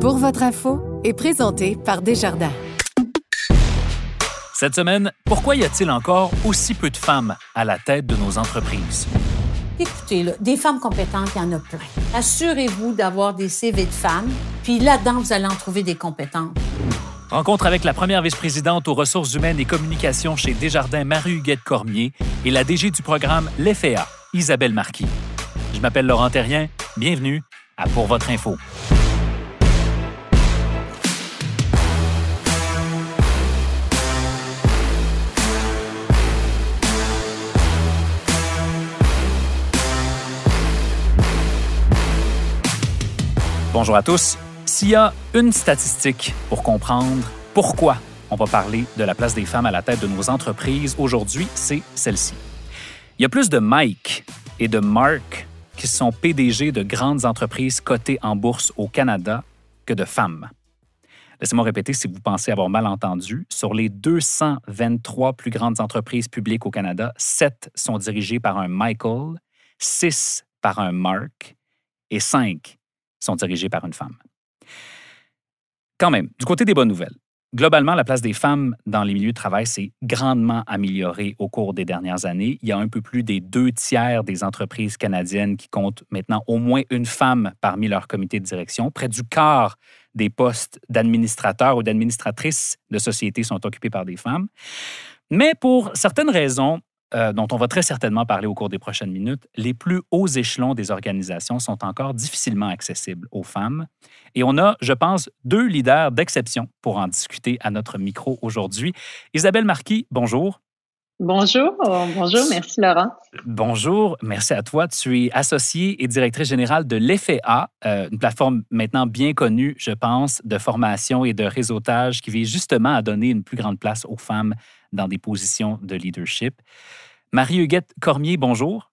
Pour votre info est présenté par Desjardins. Cette semaine, pourquoi y a-t-il encore aussi peu de femmes à la tête de nos entreprises? Écoutez, là, des femmes compétentes, il y en a plein. Assurez-vous d'avoir des CV de femmes, puis là-dedans, vous allez en trouver des compétentes. Rencontre avec la première vice-présidente aux ressources humaines et communications chez Desjardins, Marie-Huguette Cormier, et la DG du programme L'EFEA, Isabelle Marquis. Je m'appelle Laurent Terrien. Bienvenue à Pour votre info. Bonjour à tous. S'il y a une statistique pour comprendre pourquoi on va parler de la place des femmes à la tête de nos entreprises aujourd'hui, c'est celle-ci. Il y a plus de Mike et de Mark qui sont PDG de grandes entreprises cotées en bourse au Canada que de femmes. Laissez-moi répéter si vous pensez avoir mal entendu. Sur les 223 plus grandes entreprises publiques au Canada, 7 sont dirigées par un Michael, 6 par un Mark et 5 sont dirigées par une femme. Quand même, du côté des bonnes nouvelles, globalement, la place des femmes dans les milieux de travail s'est grandement améliorée au cours des dernières années. Il y a un peu plus des deux tiers des entreprises canadiennes qui comptent maintenant au moins une femme parmi leur comité de direction. Près du quart des postes d'administrateurs ou d'administratrices de sociétés sont occupés par des femmes. Mais pour certaines raisons, euh, dont on va très certainement parler au cours des prochaines minutes, les plus hauts échelons des organisations sont encore difficilement accessibles aux femmes. Et on a, je pense, deux leaders d'exception pour en discuter à notre micro aujourd'hui. Isabelle Marquis, bonjour. Bonjour, bonjour, merci Laurent. Bonjour, merci à toi. Tu es associée et directrice générale de l'EFEA, euh, une plateforme maintenant bien connue, je pense, de formation et de réseautage qui vise justement à donner une plus grande place aux femmes dans des positions de leadership. Marie-Huguette Cormier, bonjour.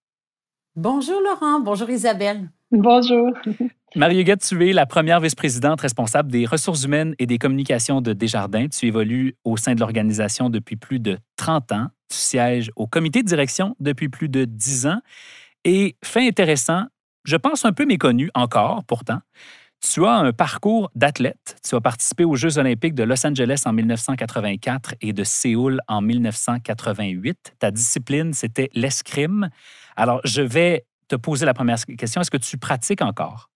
Bonjour Laurent, bonjour Isabelle. Bonjour. Marie-Huguette, tu es la première vice-présidente responsable des ressources humaines et des communications de Desjardins. Tu évolues au sein de l'organisation depuis plus de 30 ans. Tu sièges au comité de direction depuis plus de 10 ans. Et fait intéressant, je pense un peu méconnu encore pourtant, tu as un parcours d'athlète. Tu as participé aux Jeux olympiques de Los Angeles en 1984 et de Séoul en 1988. Ta discipline, c'était l'escrime. Alors, je vais te poser la première question. Est-ce que tu pratiques encore?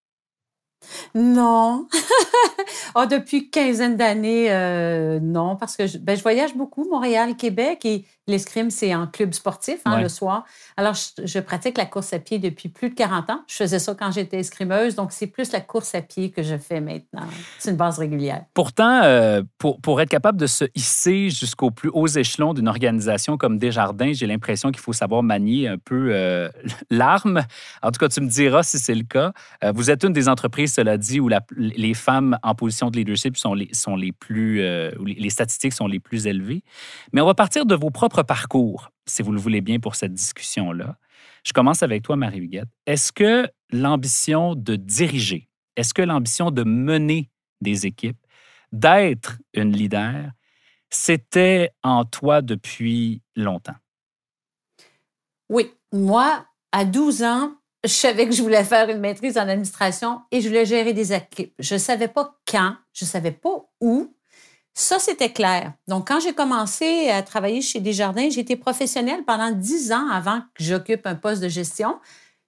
Non. oh, depuis quinzaine d'années, euh, non, parce que je, ben, je, voyage beaucoup, Montréal, Québec, et l'escrime, c'est en club sportif hein, le soir. Alors, je, pratique la course à pied depuis plus de 40 ans. Je faisais ça quand j'étais escrimeuse, donc c'est plus la course à pied que je fais maintenant. C'est une base régulière. Pourtant, euh, pour, pour être capable de se hisser jusqu'au plus haut échelon d'une organisation comme Desjardins, j'ai l'impression qu'il faut savoir manier un peu euh, l'arme. En tout cas, tu me diras si c'est le cas. vous êtes une des entreprises, cela dit, où les femmes en position de leadership sont les, sont les plus, les statistiques sont les plus élevées. Mais on va partir de vos propres parcours, si vous le voulez bien, pour cette discussion-là. Je commence avec toi, Marie-Huguette. Est-ce que l'ambition de diriger, est-ce que l'ambition de mener des équipes, d'être une leader, c'était en toi depuis longtemps? Oui. Moi, à 12 ans, je savais que je voulais faire une maîtrise en administration et je voulais gérer des équipes. Je ne savais pas quand, je ne savais pas où, ça, c'était clair. Donc, quand j'ai commencé à travailler chez Desjardins, j'étais professionnelle pendant dix ans avant que j'occupe un poste de gestion.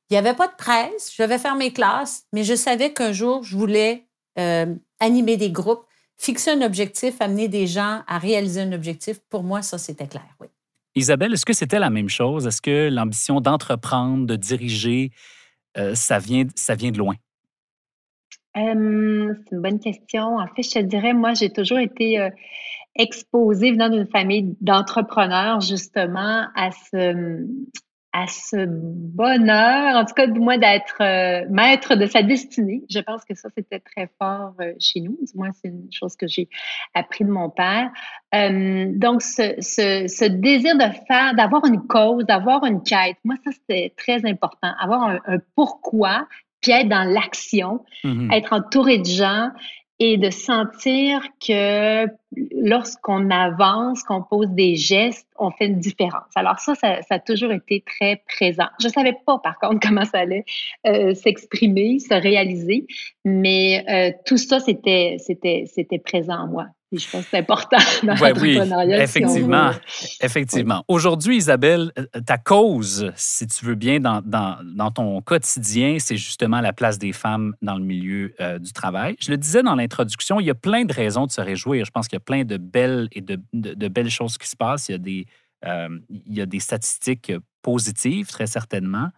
Il n'y avait pas de presse, je devais faire mes classes, mais je savais qu'un jour, je voulais euh, animer des groupes, fixer un objectif, amener des gens à réaliser un objectif. Pour moi, ça, c'était clair, oui. Isabelle, est-ce que c'était la même chose? Est-ce que l'ambition d'entreprendre, de diriger, euh, ça, vient, ça vient de loin? c'est une bonne question. En fait, je te dirais, moi, j'ai toujours été euh, exposée venant d'une famille d'entrepreneurs, justement, à ce, à ce bonheur, en tout cas du moins d'être euh, maître de sa destinée. Je pense que ça, c'était très fort euh, chez nous. Du moins, c'est une chose que j'ai appris de mon père. Euh, donc, ce, ce, ce, désir de faire, d'avoir une cause, d'avoir une quête, moi, ça, c'était très important. Avoir un, un pourquoi, puis être dans l'action, mm-hmm. être entouré de gens et de sentir que lorsqu'on avance, qu'on pose des gestes, on fait une différence. Alors ça, ça, a toujours été très présent. Je savais pas, par contre, comment ça allait euh, s'exprimer, se réaliser, mais euh, tout ça, c'était, c'était, c'était présent en moi je pense que c'est important dans ouais, Oui, effectivement. effectivement. Aujourd'hui, Isabelle, euh, ta cause, si tu veux bien, dans, dans, dans ton quotidien, c'est justement la place des femmes dans le milieu euh, du travail. Je le disais dans l'introduction, il y a plein de raisons de se réjouir. Je pense qu'il y a plein de belles et de, de, belles choses qui se passent. Il y a des, euh, il y a des statistiques positives, très certainement.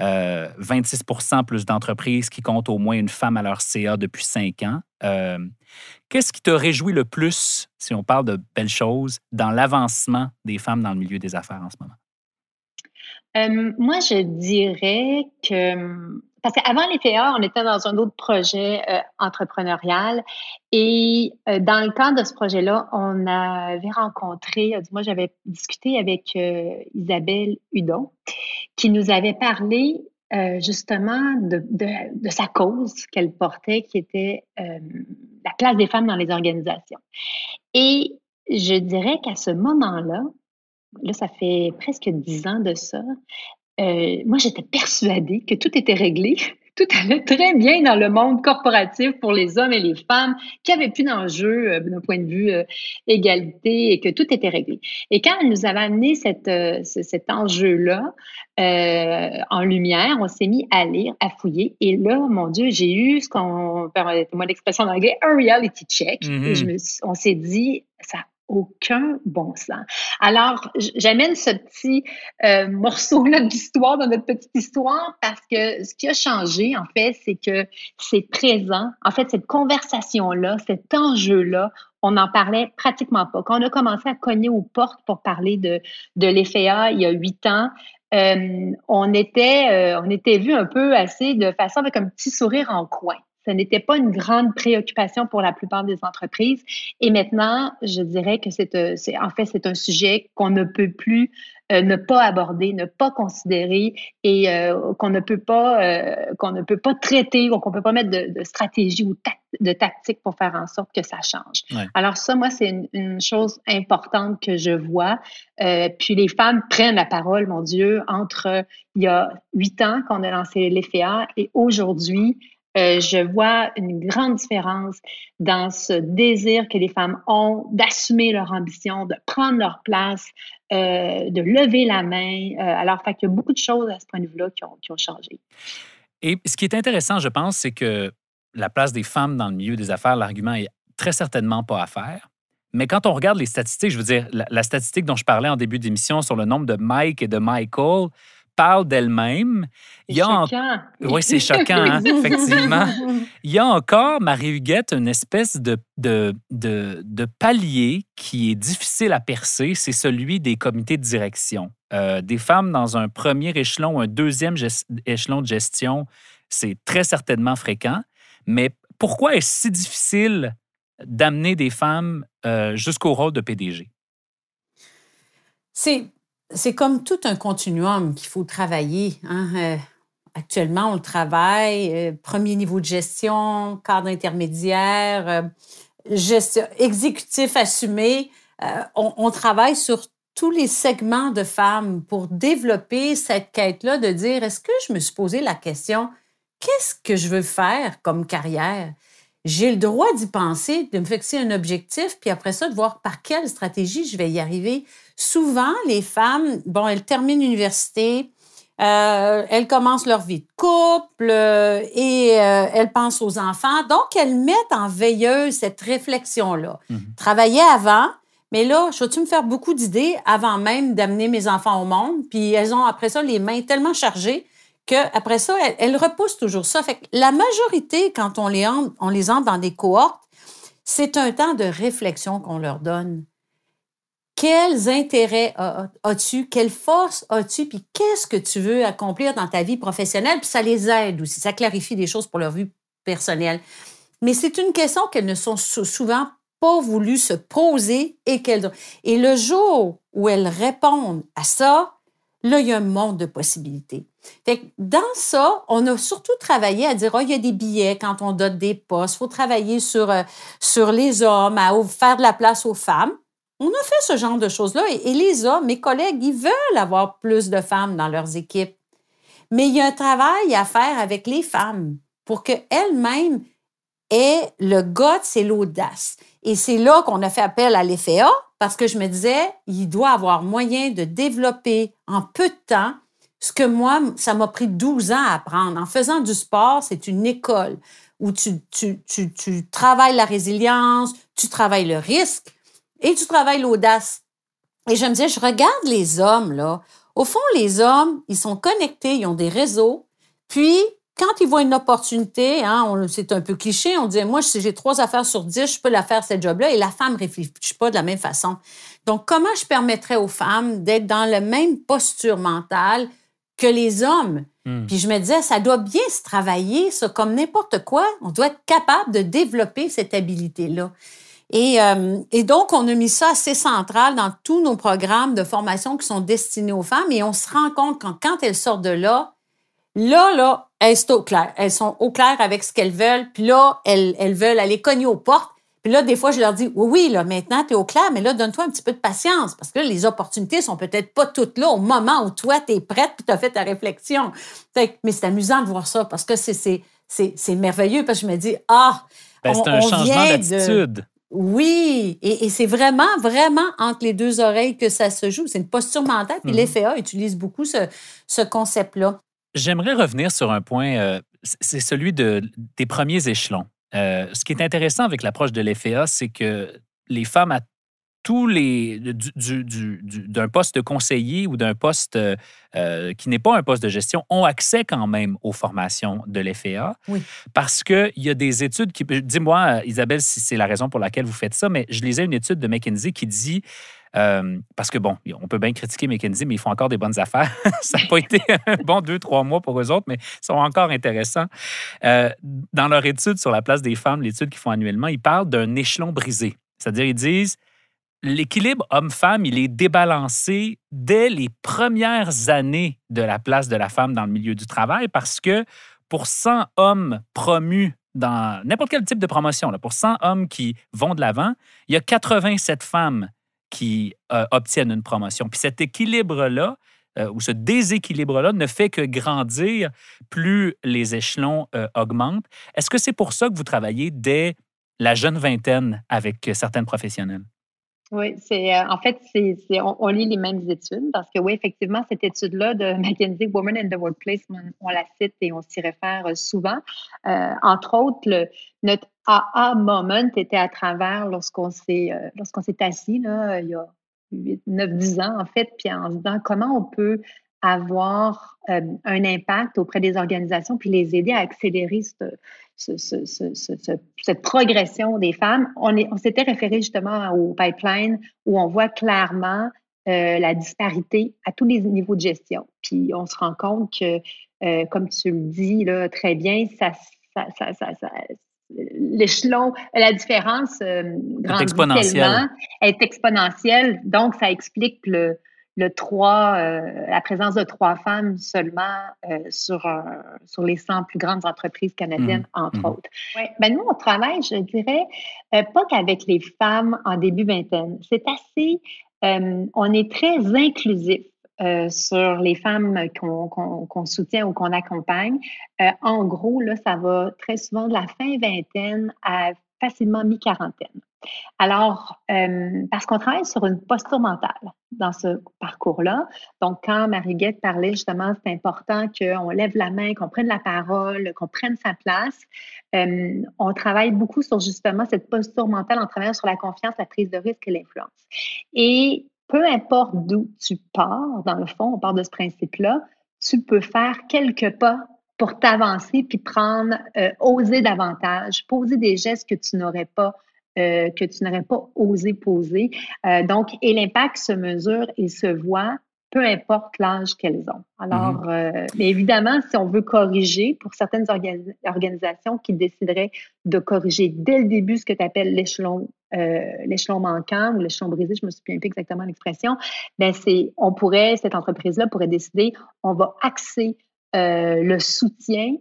26% plus d'entreprises qui comptent au moins une femme à leur CA depuis cinq ans. Qu'est-ce qui te réjouit le plus, si on parle de belles choses, dans l'avancement des femmes dans le milieu des affaires en ce moment? Euh, moi, je dirais que parce qu'avant les on était dans un autre projet euh, entrepreneurial et euh, dans le cadre de ce projet-là, on avait rencontré, moi j'avais discuté avec Isabelle Hudon qui nous avait parlé euh, justement de, sa cause qu'elle portait, qui était euh, la place des femmes dans les organisations. Et je dirais qu'à ce moment-là, là, ça fait presque dix ans de ça, euh, moi, j'étais persuadée que tout était réglé tout allait très bien dans le monde corporatif pour les hommes et les femmes, qui avait plus d'enjeux euh, d'un point de vue euh, égalité et que tout était réglé. Et quand elle nous avait amené cette, cet enjeu-là en lumière, on s'est mis à lire, à fouiller. Et là, mon Dieu, j'ai eu ce qu'on, moi l'expression en anglais, un reality check. Et je mm-hmm. me, on s'est dit, ça aucun bon sens. Alors, j'amène ce petit euh, morceau-là d'histoire dans notre petite histoire parce que ce qui a changé, en fait, c'est que c'est présent. En fait, cette conversation-là, cet enjeu-là, on n'en parlait pratiquement pas. Quand on a commencé à cogner aux portes pour parler de, de l'EFEA il y a huit ans, euh, on était, euh, on était vu un peu assez de façon avec un petit sourire en coin. Ce n'était pas une grande préoccupation pour la plupart des entreprises. Et maintenant, je dirais que c'est, euh, en fait, c'est un sujet qu'on ne peut plus euh, ne pas aborder, ne pas considérer et euh, qu'on ne peut pas qu'on ne peut pas traiter ou qu'on peut pas mettre de, stratégie ou de tactique pour faire en sorte que ça change. Alors ça, moi, c'est une, chose importante que je vois. puis les femmes prennent la parole, mon Dieu, entre il y a huit ans qu'on a lancé l'EFEA et aujourd'hui, euh, je vois une grande différence dans ce désir que les femmes ont d'assumer leur ambition, de prendre leur place, euh, de lever la main. Euh, alors, fait qu'il y a beaucoup de choses à ce point de vue-là qui ont, changé. Et ce qui est intéressant, je pense, c'est que la place des femmes dans le milieu des affaires, l'argument est très certainement pas à faire. Mais quand on regarde les statistiques, je veux dire, la, la statistique dont je parlais en début d'émission sur le nombre de Mike et de Michael, parle d'elle-même. Il y a Oui, c'est choquant, hein, effectivement. Il y a encore, Marie-Huguette, une espèce de, de, de, palier qui est difficile à percer, c'est celui des comités de direction. Euh, des femmes dans un premier échelon, un deuxième échelon de gestion, c'est très certainement fréquent. Mais pourquoi est-ce si difficile d'amener des femmes euh, jusqu'au rôle de PDG? C'est c'est comme tout un continuum qu'il faut travailler. Hein. Euh, actuellement, on travaille, euh, premier niveau de gestion, cadre intermédiaire, euh, exécutif assumé. On, travaille sur tous les segments de femmes pour développer cette quête-là de dire, est-ce que je me suis posé la question, qu'est-ce que je veux faire comme carrière? J'ai le droit d'y penser, de me fixer un objectif, puis après ça, de voir par quelle stratégie je vais y arriver souvent, les femmes, bon, elles terminent l'université, euh, elles commencent leur vie de couple euh, et euh, elles pensent aux enfants. Donc, elles mettent en veilleuse cette réflexion-là. Mhm. Travailler avant, mais là, je vais-tu me faire beaucoup d'idées avant même d'amener mes enfants au monde? Puis elles ont après ça les mains tellement chargées qu'après ça, elles, repoussent toujours ça. Fait la majorité, quand on les, on les entre dans des cohortes, c'est un temps de réflexion qu'on leur donne. quels intérêts as-tu, quelle force as-tu, puis qu'est-ce que tu veux accomplir dans ta vie professionnelle, puis ça les aide aussi, ça clarifie des choses pour leur vie personnelle. Mais c'est une question qu'elles ne sont souvent pas voulu se poser et qu'elles et le jour où elles répondent à ça, là il y a un monde de possibilités. Fait dans ça, on a surtout travaillé à dire, oh, il y a des billets quand on donne des postes, il faut travailler sur, euh, sur les hommes, à faire de la place aux femmes. On a fait ce genre de choses-là et, et, les hommes, mes collègues, ils veulent avoir plus de femmes dans leurs équipes. Mais il y a un travail à faire avec les femmes pour qu'elles-mêmes aient le goût, c'est l'audace. Et c'est là qu'on a fait appel à l'EFEA parce que je me disais, il doit avoir moyen de développer en peu de temps ce que moi, ça m'a pris 12 ans à apprendre. En faisant du sport, c'est une école où tu, tu, tu, tu travailles la résilience, tu travailles le risque et tu travailles l'audace. Et je me disais, je regarde les hommes, là. Au fond, les hommes, ils sont connectés, ils ont des réseaux. Puis, quand ils voient une opportunité, hein, c'est un peu cliché, on dit, moi, si j'ai trois affaires sur dix, je peux la faire, cette job-là, et la femme ne réfléchit pas de la même façon. Donc, comment je permettrais aux femmes d'être dans la même posture mentale que les hommes? Hmm. Puis je me disais, ça doit bien se travailler, ça, comme n'importe quoi. On doit être capable de développer cette habilité-là. Et, euh, et, donc, on a mis ça assez central dans tous nos programmes de formation qui sont destinés aux femmes. Et on se rend compte quand, quand elles sortent de là, Là, là, elles sont au clair. Elles sont au clair avec ce qu'elles veulent. Puis là, elles, elles veulent aller cogner aux portes. Puis là, des fois, je leur dis, oui, oui, là, maintenant, tu es au clair, mais là, donne-toi un petit peu de patience. Parce que là, les opportunités sont peut-être pas toutes là au moment où toi, tu es prête puis tu as fait ta réflexion. mais c'est amusant de voir ça parce que c'est merveilleux parce que je me dis, ah, ben, c'est un changement d'attitude. Oui, et, c'est vraiment, vraiment entre les deux oreilles que ça se joue. C'est une posture mentale. Puis mm l'FA utilise beaucoup ce, ce concept-là. J'aimerais revenir sur un point, euh, c'est celui de, des premiers échelons. Euh, ce qui est intéressant avec l'approche de l'FEA, c'est que les femmes à tous les d'un poste de conseiller ou d'un poste euh, qui n'est pas un poste de gestion ont accès quand même aux formations de l'FEA. Oui. Parce qu'il y a des études qui. Dis-moi, Isabelle, si c'est la raison pour laquelle vous faites ça, mais je lisais une étude de McKinsey qui dit euh, parce que, bon, on peut bien critiquer McKinsey, mais ils font encore des bonnes affaires. ça n'a pas été un bon deux, trois mois pour eux autres, mais ils sont encore intéressants. Euh, dans leur étude sur la place des femmes, l'étude qu'ils font annuellement, ils parlent d'un échelon brisé. C'est-à-dire, ils disent l'équilibre homme-femme, il est débalancé dès les premières années de la place de la femme dans le milieu du travail parce que pour 100 hommes promus dans n'importe quel type de promotion, là, pour 100 hommes qui vont de l'avant, il y a 87 femmes qui euh, obtiennent une promotion. Puis cet équilibre-là, euh, ou ce déséquilibre-là, ne fait que grandir plus les échelons euh, augmentent. Est-ce que c'est pour ça que vous travaillez dès la jeune vingtaine avec certaines professionnelles? Oui, c'est en fait, on, lit les mêmes études parce que oui, effectivement, cette étude-là de McKinsey Women in the Workplace, on, la cite et on s'y réfère souvent. entre autres, le, notre aha moment était à travers lorsqu'on s'est euh, lorsqu'on s'est assis là, il y a 8, 9, 10 ans en fait, puis en se disant comment on peut avoir euh, un impact auprès des organisations puis les aider à accélérer cette progression des femmes. On, est, on s'était référé justement au pipeline où on voit clairement euh, la disparité à tous les niveaux de gestion. Puis on se rend compte que, comme tu le dis là, très bien, ça, ça, ça l'échelon, la différence euh, grandit tellement, est exponentielle. Donc, ça explique le, le 3, euh, la présence de trois femmes seulement euh, sur, sur les 100 plus grandes entreprises canadiennes, mmh. entre mmh. autres. Ouais. Ben, nous, on travaille, je dirais, pas qu'avec les femmes en début vingtaine. C'est assez, on est très inclusif. Euh, sur les femmes qu'on soutient ou qu'on accompagne. Euh, en gros, là, ça va très souvent de la fin vingtaine à facilement mi-quarantaine. Alors, euh, parce qu'on travaille sur une posture mentale dans ce parcours-là. Donc, quand Marie-Guette parlait justement, c'est important qu'on lève la main, qu'on prenne la parole, qu'on prenne sa place. on travaille beaucoup sur justement cette posture mentale en travaillant sur la confiance, la prise de risque et l'influence. Et peu importe d'où tu pars, dans le fond, on part de ce principe-là, tu peux faire quelques pas pour t'avancer puis prendre, euh, oser davantage, poser des gestes que tu n'aurais pas euh, que tu n'aurais pas osé poser. Euh, donc, et l'impact se mesure et se voit peu importe l'âge qu'elles ont. Alors, euh, mais évidemment, si on veut corriger, pour certaines organisations qui décideraient de corriger dès le début ce que tu appelles l'échelon euh, l'échelon manquant ou l'échelon brisé, je me souviens plus exactement l'expression, ben c'est, on pourrait, cette entreprise-là pourrait décider, on va axer euh, le soutien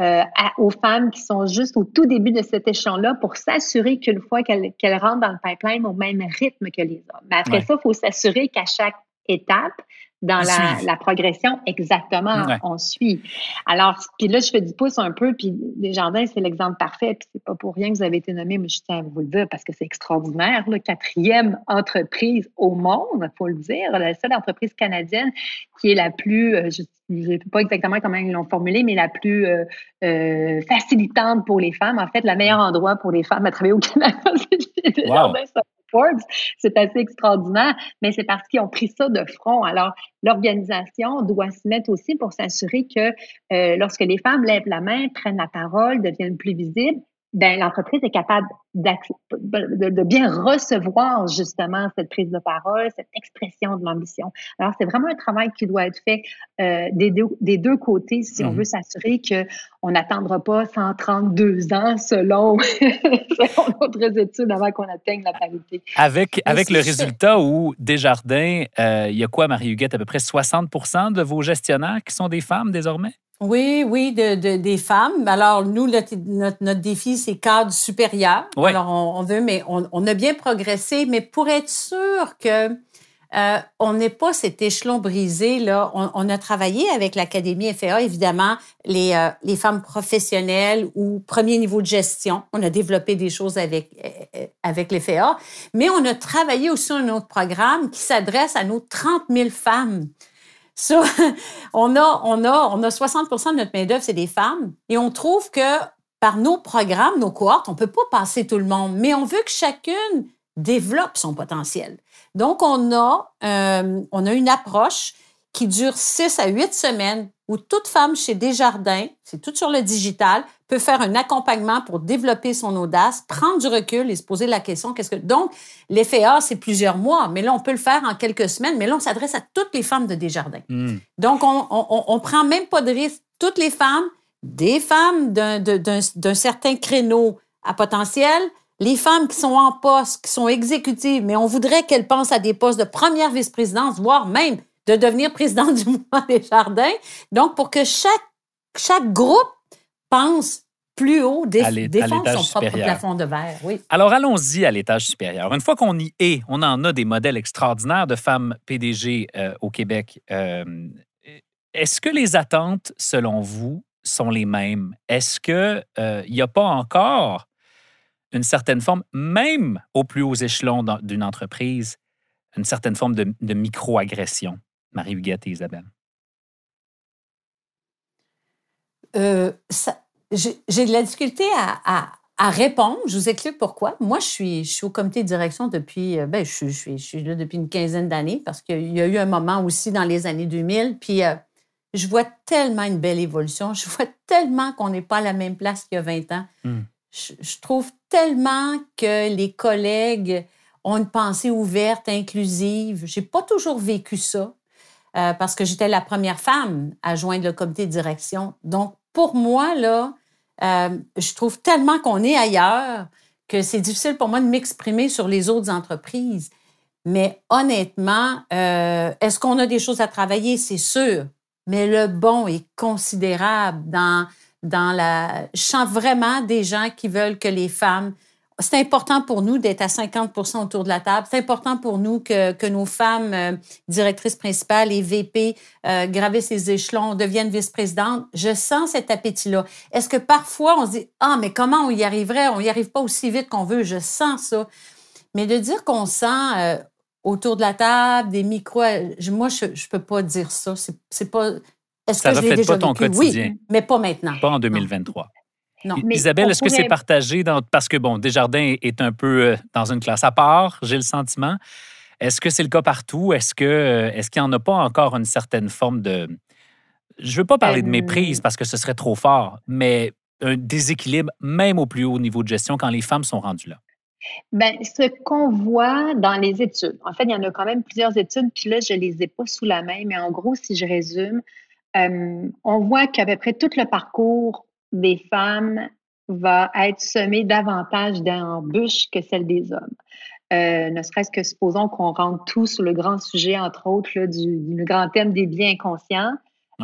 euh, aux femmes qui sont juste au tout début de cet échelon-là pour s'assurer qu'une fois qu'elles rentrent dans le pipeline au même rythme que les hommes. Mais après ça, il faut s'assurer qu'à chaque étape dans la, la, progression. Exactement, on suit. Alors, puis là, je fais du pouce un peu, puis Desjardins, c'est l'exemple parfait, puis c'est pas pour rien que vous avez été nommé, mais je tiens à vous le dire parce que c'est extraordinaire, la quatrième entreprise au monde, faut le dire, la seule entreprise canadienne qui est la plus, euh, je ne sais pas exactement comment ils l'ont formulé, mais la plus euh, euh, facilitante pour les femmes. En fait, le meilleur endroit pour les femmes à travailler au Canada, c'est Desjardins. C'est assez extraordinaire, mais c'est parce qu'ils ont pris ça de front. Alors, l'organisation doit se mettre aussi pour s'assurer que euh, lorsque les femmes lèvent la main, prennent la parole, deviennent plus visibles, ben, l'entreprise est capable de, de, bien recevoir justement cette prise de parole, cette expression de l'ambition. Alors, c'est vraiment un travail qui doit être fait euh, des, deux, des deux côtés si on mhm. veut s'assurer qu'on n'attendra pas 132 ans selon, selon notre études avant qu'on atteigne la parité. Avec, avec le résultat où Desjardins, euh, il y a quoi, Marie-Huguette, à peu près 60% de vos gestionnaires qui sont des femmes désormais? Oui, oui, de, des femmes. Alors, nous, notre, notre, défi, c'est cadre supérieur. Alors, on, veut, mais on, a bien progressé, mais pour être sûr que euh, on n'est pas cet échelon brisé, là, on, a travaillé avec l'Académie FAA, évidemment, les, euh, les femmes professionnelles ou premier niveau de gestion. On a développé des choses avec, euh, avec les FAA, mais on a travaillé aussi sur un autre programme qui s'adresse à nos 30 000 femmes on, a, on, a, on a 60% de notre main-d'œuvre, c'est des femmes. Et on trouve que par nos programmes, nos cohortes, on ne peut pas passer tout le monde, mais on veut que chacune développe son potentiel. Donc, on a, euh, on a une approche qui dure 6 à 8 semaines où toute femme chez Desjardins, c'est tout sur le digital, peut faire un accompagnement pour développer son audace, prendre du recul et se poser la question qu'est-ce que donc l'effet A c'est plusieurs mois, mais là on peut le faire en quelques semaines, mais là on s'adresse à toutes les femmes de Desjardins. Hmm. Donc on, on, prend même pas de risque. Toutes les femmes, des femmes d'un certain créneau à potentiel, les femmes qui sont en poste, qui sont exécutives, mais on voudrait qu'elles pensent à des postes de première vice-présidence, voire même de devenir présidente du mouvement des jardins. Donc, pour que chaque, chaque groupe pense plus haut, défendre son propre plafond de verre. Oui. Alors, allons-y à l'étage supérieur. Une fois qu'on y est, on en a des modèles extraordinaires de femmes PDG euh, au Québec. Euh, est-ce que les attentes, selon vous, sont les mêmes? Est-ce qu'il n'y euh, a pas encore une certaine forme, même au plus haut échelon d'une entreprise, une certaine forme de, de micro-agression? Marie-Huguette et Isabelle? Euh, j'ai de la difficulté à, répondre. Je vous explique pourquoi. Moi, je suis, je suis au comité de direction depuis, euh, ben, je, suis, je suis là depuis une quinzaine d'années parce qu'il y a eu un moment aussi dans les années 2000. Puis, euh, je vois tellement une belle évolution. Je vois tellement qu'on n'est pas à la même place qu'il y a 20 ans. Hmm. Je, je, trouve tellement que les collègues ont une pensée ouverte, inclusive. J'ai pas toujours vécu ça. Euh, parce que j'étais la première femme à joindre le comité de direction. Donc, pour moi, là, euh, je trouve tellement qu'on est ailleurs que c'est difficile pour moi de m'exprimer sur les autres entreprises. Mais honnêtement, euh, est-ce qu'on a des choses à travailler? C'est sûr. Mais le bon est considérable dans, dans la... Je sens vraiment des gens qui veulent que les femmes c'est important pour nous d'être à 50% autour de la table. C'est important pour nous que, que nos femmes euh, directrices principales et VP euh, gravissent ces échelons, deviennent vice-présidentes. Je sens cet appétit-là. Est-ce que parfois on se dit Ah, mais comment on y arriverait? On n'y arrive pas aussi vite qu'on veut. Je sens ça. Mais de dire qu'on sent euh, autour de la table des micros, moi, je ne peux pas dire ça. C'est pas. Est-ce que je l'ai déjà pas ton quotidien. Oui, mais pas maintenant. Pas en 2023. Isabelle, est-ce que c'est partagé dans, parce que, bon, Desjardins est un peu euh, dans une classe à part, j'ai le sentiment. Est-ce que c'est le cas partout? Est-ce que euh, est-ce qu'il n'y en a pas encore une certaine forme de. Je ne veux pas parler de méprise parce que ce serait trop fort, mais un déséquilibre, même au plus haut niveau de gestion, quand les femmes sont rendues là? Ben, ce qu'on voit dans les études, en fait, il y en a quand même plusieurs études, puis là, je les ai pas sous la main, mais en gros, si je résume, euh, on voit qu'à peu près tout le parcours des femmes va être semé davantage d'embûches que celle des hommes. Euh, ne serait-ce que supposons qu'on rentre tous sur le grand sujet, entre autres, là, du, du, grand thème des biens inconscients.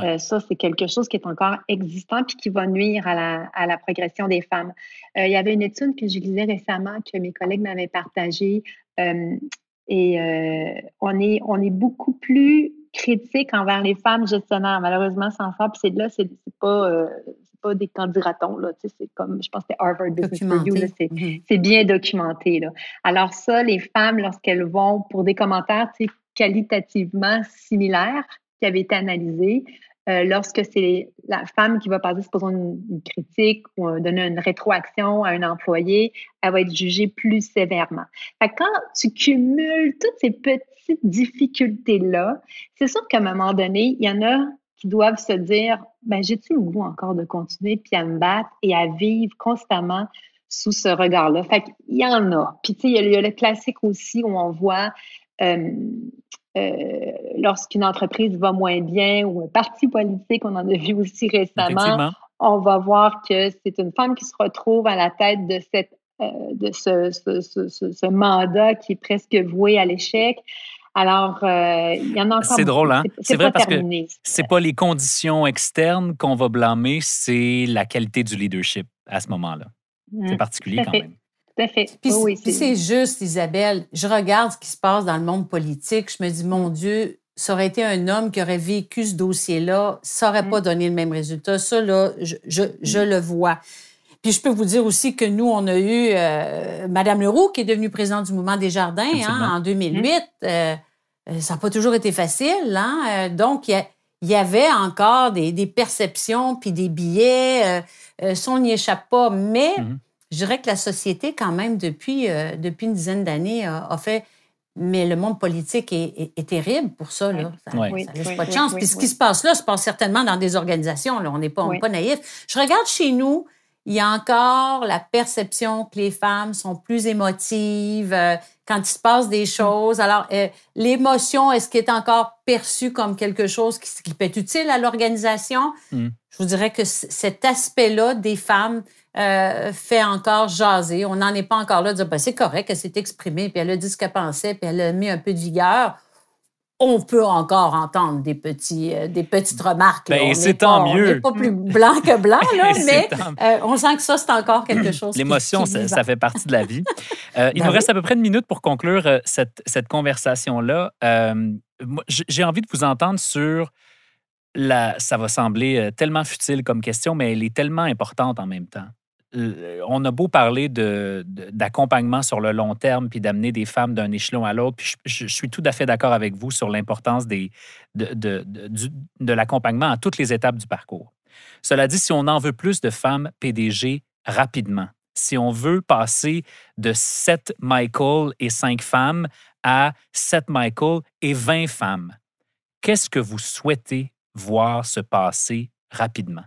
Euh, ça, c'est quelque chose qui est encore existant puis qui va nuire à la, à la progression des femmes. Euh, il y avait une étude que je lisais récemment que mes collègues m'avaient partagée euh, et on, est, on est beaucoup plus critique envers les femmes gestionnaires, malheureusement, sans. Puis c'est là, c'est pas, pas des candidatons, là. C'est comme, je pense que c'était Harvard Business Review, mm-hmm. c'est bien documenté, là. Alors ça, les femmes, lorsqu'elles vont pour des commentaires, qualitativement similaires, qui avaient été analysés, euh, lorsque c'est la femme qui va passer, supposons, une, une critique ou donner une rétroaction à un employé, elle va être jugée plus sévèrement. Fait quand tu cumules toutes ces petites difficultés-là, c'est sûr qu'à un moment donné, il y en a qui doivent se dire, ben, j'ai-tu le goût encore de continuer puis à me battre et à vivre constamment sous ce regard-là? Fait qu'il y en a. Puis, tu sais, il y, a le classique aussi où on voit euh, euh, lorsqu'une entreprise va moins bien ou un parti politique, on en a vu aussi récemment, on va voir que c'est une femme qui se retrouve à la tête de cette euh, de ce, ce, mandat qui est presque voué à l'échec. Alors, euh, il y en a encore. C'est drôle, hein? C'est vrai parce que c'est pas les conditions externes qu'on va blâmer, c'est la qualité du leadership à ce moment-là. C'est mmh, particulier quand même fait. Puis, c'est juste, Isabelle, je regarde ce qui se passe dans le monde politique, je me dis, mon Dieu, ça aurait été un homme qui aurait vécu ce dossier-là, ça n'aurait mm. pas donné le même résultat. Ça, là, je, je, je, le vois. Puis je peux vous dire aussi que nous, on a eu euh, Madame Leroux, qui est devenue présidente du mouvement des Jardins hein, en 2008. Mm. Euh, euh, ça n'a pas toujours été facile. Hein? Euh, donc, il y, avait encore des, des perceptions puis des billets. Euh, ça, on n'y échappe pas. Mais mm-hmm je dirais que la société, quand même, depuis, euh, depuis une dizaine d'années, a, fait. Mais le monde politique est, terrible pour ça. Là. Ça n'a pas de chance. Puis ce qui se passe là se passe certainement dans des organisations. Là. On n'est pas, pas naïf. Je regarde chez nous, il y a encore la perception que les femmes sont plus émotives euh, quand il se passe des choses. Alors, euh, l'émotion, est-ce qu'elle est encore perçue comme quelque chose qui, peut être utile à l'organisation? Hmm. Je vous dirais que cet aspect-là des femmes euh, fait encore jaser. On n'en est pas encore là de dire ben, c'est correct, elle s'est exprimée, puis elle a dit ce qu'elle pensait, puis elle a mis un peu de vigueur. On peut encore entendre des, petits, euh, des petites remarques. Ben, c'est tant mieux. On n'est pas plus blanc que blanc, là, mais euh, on sent que ça, c'est encore quelque chose. L'émotion, ça, fait partie de la vie. il ben nous reste à peu près une minute pour conclure cette, cette conversation-là. J'ai envie de vous entendre sur la, ça va sembler tellement futile comme question, mais elle est tellement importante en même temps on a beau parler d'accompagnement sur le long terme puis d'amener des femmes d'un échelon à l'autre, puis je, suis tout à fait d'accord avec vous sur l'importance de, de l'accompagnement à toutes les étapes du parcours. Cela dit, si on en veut plus de femmes PDG rapidement, si on veut passer de 7 Michael et 5 femmes à 7 Michael et 20 femmes, qu'est-ce que vous souhaitez voir se passer rapidement?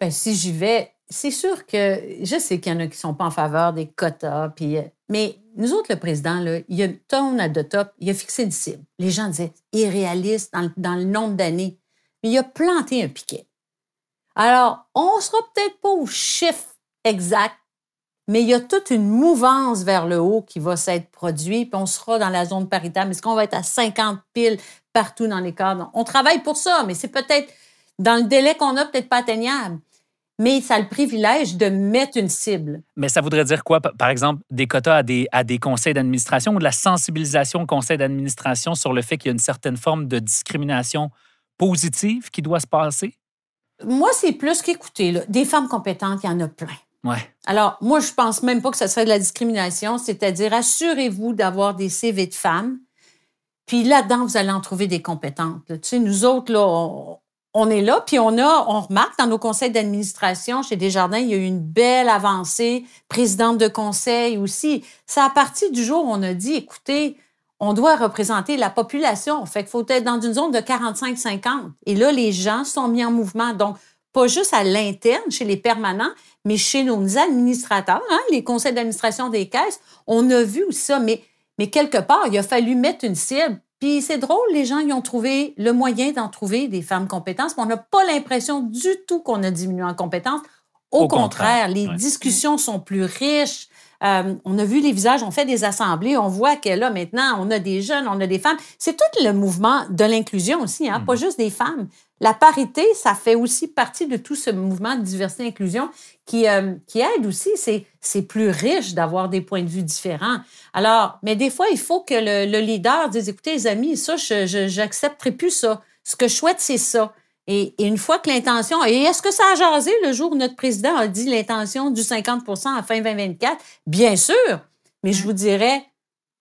Bien, si j'y vais, c'est sûr que je sais qu'il y en a qui ne sont pas en faveur des quotas, puis, euh, mais nous autres, le président, là, il a à top, il a fixé une cible. Les gens disaient irréaliste dans, dans le nombre d'années, mais il a planté un piquet. Alors, on ne sera peut-être pas au chiffre exact, mais il y a toute une mouvance vers le haut qui va s'être produite, puis on sera dans la zone paritaire. Est-ce qu'on va être à 50 piles partout dans les cadres? On travaille pour ça, mais c'est peut-être dans le délai qu'on a, peut-être pas atteignable mais ça a le privilège de mettre une cible. Mais ça voudrait dire quoi, par exemple, des quotas à des, à des conseils d'administration ou de la sensibilisation au conseil d'administration sur le fait qu'il y a une certaine forme de discrimination positive qui doit se passer? Moi, c'est plus qu'écouter. Des femmes compétentes, il y en a plein. Ouais. Alors, moi, je pense même pas que ce serait de la discrimination, c'est-à-dire assurez-vous d'avoir des CV de femmes. Puis là-dedans, vous allez en trouver des compétentes. Tu sais, nous autres, là, on, on est là, puis on a, on remarque dans nos conseils d'administration chez Desjardins, il y a eu une belle avancée, présidente de conseil aussi. C'est à partir du jour où on a dit, écoutez, on doit représenter la population. Fait qu'il faut être dans une zone de 45-50. Et là, les gens sont mis en mouvement. Donc, pas juste à l'interne, chez les permanents, mais chez nos administrateurs, hein, les conseils d'administration des caisses. On a vu ça, mais, mais quelque part, il a fallu mettre une cible. Puis c'est drôle, les gens y ont trouvé le moyen d'en trouver des femmes compétences, mais on n'a pas l'impression du tout qu'on a diminué en compétences. Au, contraire, les discussions sont plus riches. Euh, on a vu les visages, on fait des assemblées, on voit que là, maintenant, on a des jeunes, on a des femmes. C'est tout le mouvement de l'inclusion aussi, hein, pas mhm. juste des femmes. La parité, ça fait aussi partie de tout ce mouvement de diversité et inclusion qui, euh, qui aide aussi. C'est plus riche d'avoir des points de vue différents. Alors, mais des fois, il faut que le, leader dise, écoutez, les amis, ça, je n'accepterai plus ça. Ce que je souhaite, c'est ça. Et, une fois que l'intention, et est-ce que ça a jasé le jour où notre président a dit l'intention du 50 à fin 2024? Bien sûr, mais je vous dirais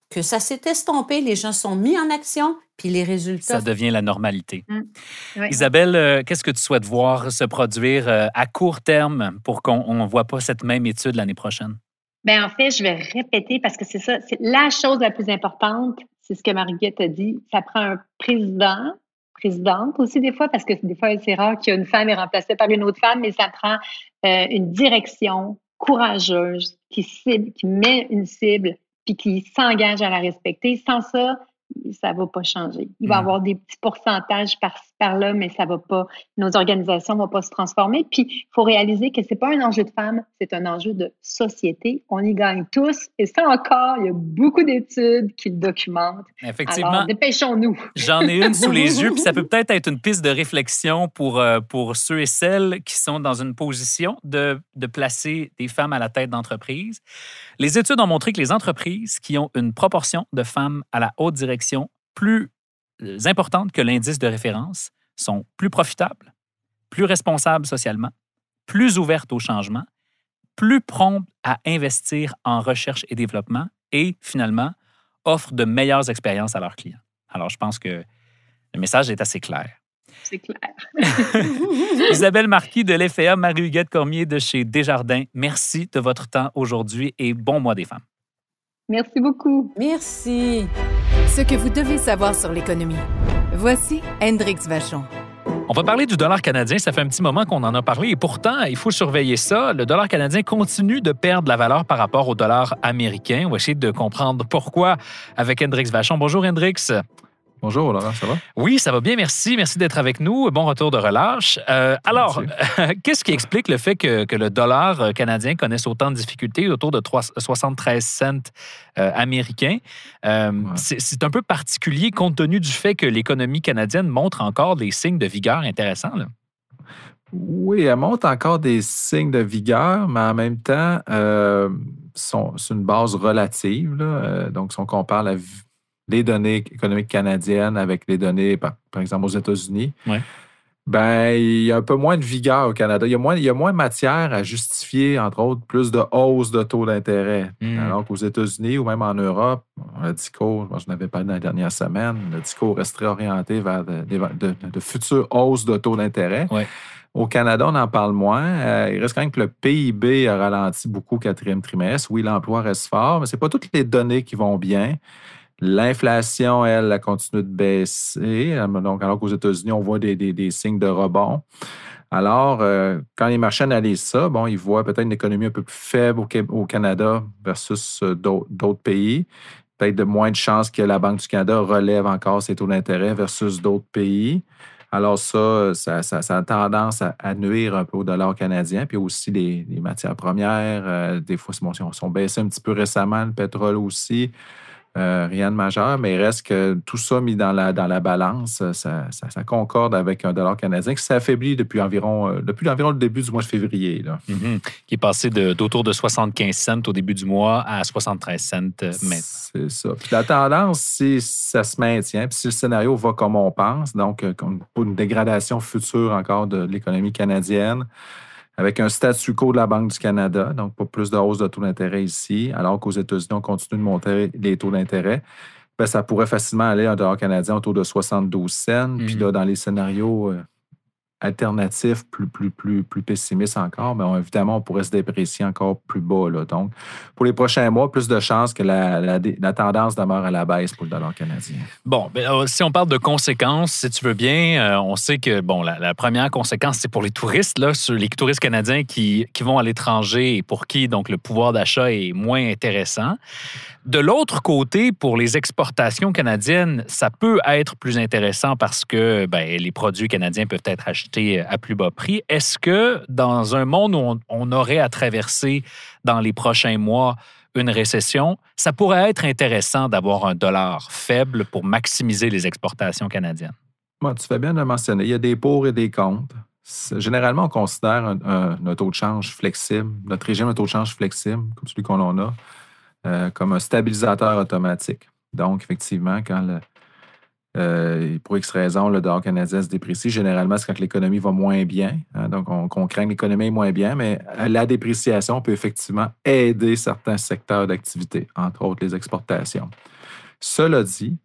que ça s'est estompé, les gens sont mis en action, puis les résultats. Ça devient la normalité. Mmh. Isabelle, euh, qu'est-ce que tu souhaites voir se produire euh, à court terme pour qu'on ne voit pas cette même étude l'année prochaine? Bien, en fait, je vais répéter parce que c'est ça, c'est la chose la plus importante, c'est ce que Marguerite a dit. Ça prend un président présidente aussi des fois, parce que des fois, c'est rare qu'une femme est remplacée par une autre femme, mais ça prend euh, une direction courageuse qui cible, qui met une cible, puis qui s'engage à la respecter. Sans ça, ça va pas changer. Il va y avoir des petits pourcentages par par-là, mais ça va pas, nos organisations vont pas se transformer. Puis, il faut réaliser que c'est pas un enjeu de femmes, c'est un enjeu de société. On y gagne tous. Et ça encore, il y a beaucoup d'études qui le documentent. Effectivement. Alors, dépêchons-nous. J'en ai une sous les yeux, puis ça peut peut-être être une piste de réflexion pour, euh, pour ceux et celles qui sont dans une position de, de placer des femmes à la tête d'entreprise. Les études ont montré que les entreprises qui ont une proportion de femmes à la haute direction plus euh, importantes que l'indice de référence sont plus profitables, plus responsables socialement, plus ouvertes au changement, plus promptes à investir en recherche et développement et finalement offrent de meilleures expériences à leurs clients. Alors, je pense que le message est assez clair. C'est clair. Isabelle Marquis de l'EFEA, Marie-Huguette Cormier de chez Desjardins, merci de votre temps aujourd'hui et bon mois des femmes. Merci beaucoup. Merci. Ce que vous devez savoir sur l'économie. Voici Hendrix Vachon. On va parler du dollar canadien. Ça fait un petit moment qu'on en a parlé et pourtant, il faut surveiller ça. Le dollar canadien continue de perdre la valeur par rapport au dollar américain. On va essayer de comprendre pourquoi avec Hendrix Vachon. Bonjour Hendrix. Bonjour Laurent, ça va? Oui, ça va bien, merci. Merci d'être avec nous. Bon retour de relâche. Euh, alors, qu'est-ce qui explique le fait que, le dollar euh, canadien connaisse autant de difficultés, autour de 73 cents euh, américains? C'est un peu particulier compte tenu du fait que l'économie canadienne montre encore des signes de vigueur intéressants. Oui, elle montre encore des signes de vigueur, mais en même temps, c'est une base relative. donc, si on compare la les données économiques canadiennes avec les données, par, exemple, aux États-Unis, ben, il y a un peu moins de vigueur au Canada. Il y, a moins, il y a moins de matière à justifier, entre autres, plus de hausse de taux d'intérêt. Hmm. Alors qu'aux États-Unis ou même en Europe, le discours, je n'avais pas dans la dernière semaine, le discours resterait orienté vers de, futures hausses de taux d'intérêt. Au Canada, on en parle moins. Euh, il reste quand même que le PIB a ralenti beaucoup au quatrième trimestre. Oui, l'emploi reste fort, mais ce n'est pas toutes les données qui vont bien. L'inflation, elle, a continué de baisser. Donc, alors qu'aux États-Unis, on voit des, signes de rebond. Alors, euh, quand les marchés analysent ça, bon, ils voient peut-être une économie un peu plus faible au, Canada versus euh, d'autres pays. Peut-être de moins de chances que la Banque du Canada relève encore ses taux d'intérêt versus d'autres pays. Alors ça ça, a tendance à, nuire un peu au dollar canadien, puis aussi les, matières premières. Euh, des fois, ils sont baissés un petit peu récemment, le pétrole aussi. Euh, rien de majeur, mais il reste que tout ça mis dans la, dans la balance, ça, concorde avec un dollar canadien qui s'affaiblit depuis environ, euh, depuis environ le début du mois de février. Là. Mm-hmm. Qui est passé d'autour de, 75 cents au début du mois à 73 cents euh, maintenant. C'est ça. Puis la tendance, si ça se maintient, puis si le scénario va comme on pense, donc pour une dégradation future encore de l'économie canadienne, avec un statu quo de la Banque du Canada, donc pas plus de hausse de taux d'intérêt ici, alors qu'aux États-Unis, on continue de monter les taux d'intérêt. Ben, ça pourrait facilement aller un dollar canadien autour de 72 cents. Puis là, mhm. dans les scénarios euh, alternatif plus, plus, plus, plus pessimiste encore, mais évidemment, on pourrait se déprécier encore plus bas. Là. Donc, pour les prochains mois, plus de chances que la, la, tendance demeure à la baisse pour le dollar canadien. Bon, ben, euh, si on parle de conséquences, si tu veux bien, euh, on sait que bon, la, première conséquence, c'est pour les touristes, là, sur les touristes canadiens qui, qui vont à l'étranger et pour qui donc le pouvoir d'achat est moins intéressant. De l'autre côté, pour les exportations canadiennes, ça peut être plus intéressant parce que ben, les produits canadiens peuvent être achetés à plus bas prix. Est-ce que dans un monde où on, aurait à traverser dans les prochains mois une récession, ça pourrait être intéressant d'avoir un dollar faible pour maximiser les exportations canadiennes? Tu fais bien de mentionner. Il y a des pour et des contre. Généralement, on considère un, taux de change flexible, notre régime de taux de change flexible, comme celui qu'on a, euh, comme un stabilisateur automatique. Donc, effectivement, quand le, euh, pour X raison, le dollar canadien se déprécie, généralement, c'est quand l'économie va moins bien. Hein. donc, on, craint que l'économie moins bien, mais la dépréciation peut effectivement aider certains secteurs d'activité, entre autres les exportations. Cela dit,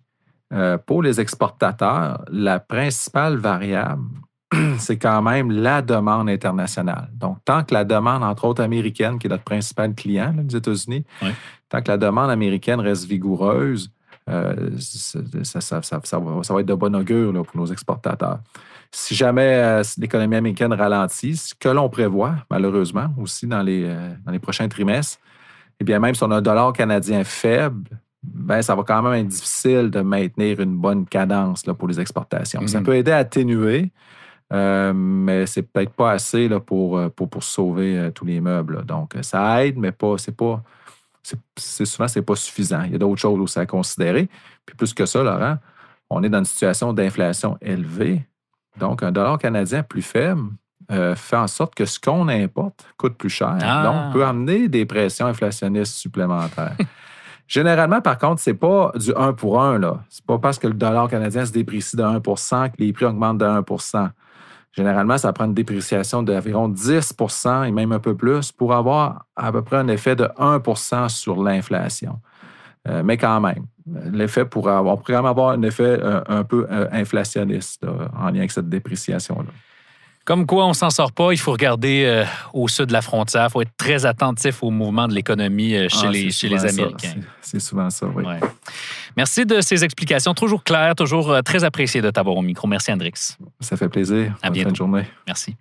euh, pour les exportateurs, la principale variable, c'est quand même la demande internationale. Donc, tant que la demande, entre autres américaine, qui est notre principal client, les États-Unis, tant que la demande américaine reste vigoureuse, euh, ça, va, être de bon augure pour nos exportateurs. Si jamais euh, l'économie américaine ralentit, ce que l'on prévoit, malheureusement, aussi dans les, euh, dans les prochains trimestres, eh bien, même si on a un dollar canadien faible, ben, ça va quand même être difficile de maintenir une bonne cadence là, pour les exportations. Ça mm-hmm. peut aider à atténuer, euh, mais c'est peut-être pas assez là, pour, pour, pour, sauver euh, tous les meubles. Donc, ça aide, mais pas, c'est pas. C'est, souvent, c'est pas suffisant. Il y a d'autres choses aussi à considérer. Puis plus que ça, Laurent, on est dans une situation d'inflation élevée. Donc, un dollar canadien plus faible fait en sorte que ce qu'on importe coûte plus cher. Ah. Donc, peut amener des pressions inflationnistes supplémentaires. Généralement, par contre, c'est pas du 1 pour 1. Ce n'est pas parce que le dollar canadien se déprécie de 1% que les prix augmentent de 1 Généralement, ça prend une dépréciation d'environ 10% et même un peu plus pour avoir à peu près un effet de 1% sur l'inflation. Euh, mais quand même, l'effet pourrait avoir, pourrait avoir un effet euh, un peu euh, inflationniste en lien avec cette dépréciation-là. Comme quoi, on ne s'en sort pas. Il faut regarder euh, au sud de la frontière. Il faut être très attentif au mouvement de l'économie euh, chez, ah, les, chez les Américains. C'est souvent ça, oui. Merci de ces explications. Toujours claires, toujours euh, très apprécié de t'avoir au micro. Merci, Hendrix. Ça fait plaisir. À bientôt. Bonne journée. Merci.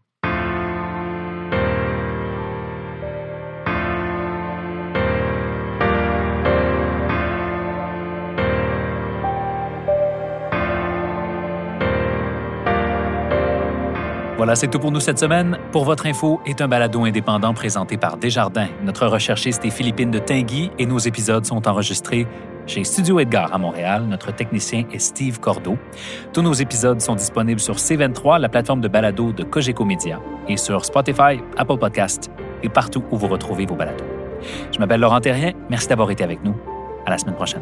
Voilà, c'est tout pour nous cette semaine. Pour votre info est un balado indépendant présenté par Desjardins. Notre recherchiste est Philippine de Tinguy et nos épisodes sont enregistrés chez Studio Edgar à Montréal. Notre technicien est Steve Cordeau. Tous nos épisodes sont disponibles sur C23, la plateforme de balado de Cogeco Média, et sur Spotify, Apple Podcast et partout où vous retrouvez vos balados. Je m'appelle Laurent Terrien. Merci d'avoir été avec nous. À la semaine prochaine.